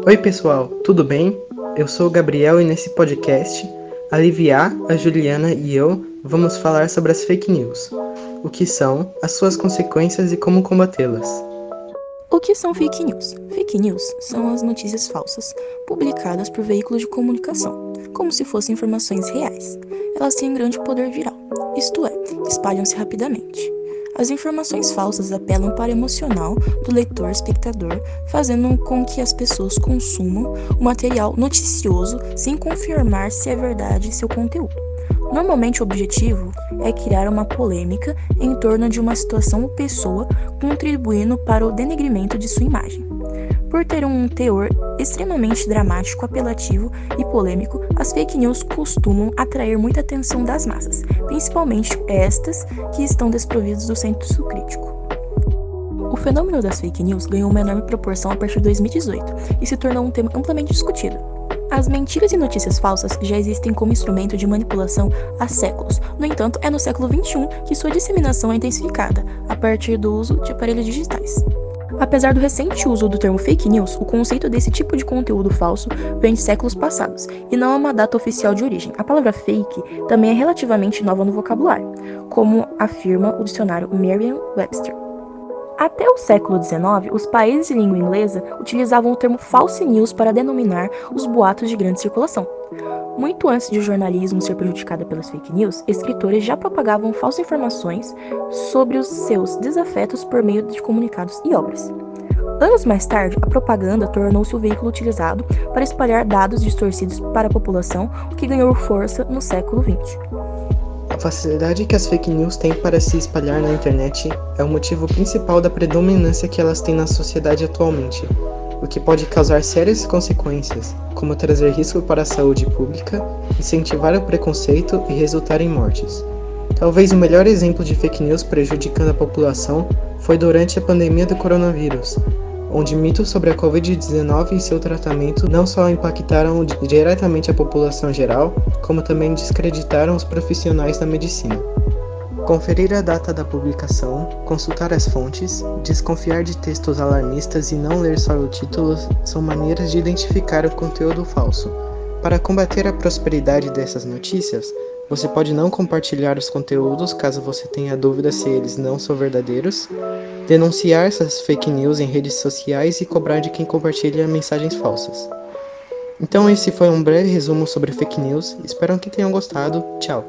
Oi, pessoal, tudo bem? Eu sou o Gabriel e nesse podcast, a a Juliana e eu vamos falar sobre as fake news, o que são, as suas consequências e como combatê-las. O que são fake news? Fake news são as notícias falsas publicadas por veículos de comunicação, como se fossem informações reais. Elas têm grande poder viral, isto é, espalham-se rapidamente. As informações falsas apelam para o emocional do leitor espectador, fazendo com que as pessoas consumam o material noticioso sem confirmar se é verdade seu conteúdo. Normalmente o objetivo é criar uma polêmica em torno de uma situação ou pessoa, contribuindo para o denegrimento de sua imagem. Por ter um teor extremamente dramático, apelativo e polêmico, as fake news costumam atrair muita atenção das massas, principalmente estas que estão desprovidas do senso crítico. O fenômeno das fake news ganhou uma enorme proporção a partir de 2018 e se tornou um tema amplamente discutido. As mentiras e notícias falsas já existem como instrumento de manipulação há séculos. No entanto, é no século XXI que sua disseminação é intensificada, a partir do uso de aparelhos digitais. Apesar do recente uso do termo fake news, o conceito desse tipo de conteúdo falso vem de séculos passados e não há uma data oficial de origem. A palavra fake também é relativamente nova no vocabulário, como afirma o dicionário Merriam-Webster. Até o século XIX, os países de língua inglesa utilizavam o termo false news para denominar os boatos de grande circulação. Muito antes de o jornalismo ser prejudicado pelas fake news, escritores já propagavam falsas informações sobre os seus desafetos por meio de comunicados e obras. Anos mais tarde, a propaganda tornou-se o veículo utilizado para espalhar dados distorcidos para a população, o que ganhou força no século XX. A facilidade que as fake news têm para se espalhar na internet é o motivo principal da predominância que elas têm na sociedade atualmente, o que pode causar sérias consequências, como trazer risco para a saúde pública, incentivar o preconceito e resultar em mortes. Talvez o melhor exemplo de fake news prejudicando a população foi durante a pandemia do coronavírus, onde mitos sobre a Covid-19 e seu tratamento não só impactaram diretamente a população geral, como também descreditaram os profissionais da medicina. Conferir a data da publicação, consultar as fontes, desconfiar de textos alarmistas e não ler só o título são maneiras de identificar o conteúdo falso. Para combater a prosperidade dessas notícias, você pode não compartilhar os conteúdos caso você tenha dúvida se eles não são verdadeiros, denunciar essas fake news em redes sociais e cobrar de quem compartilha mensagens falsas. Então esse foi um breve resumo sobre fake news, espero que tenham gostado. Tchau!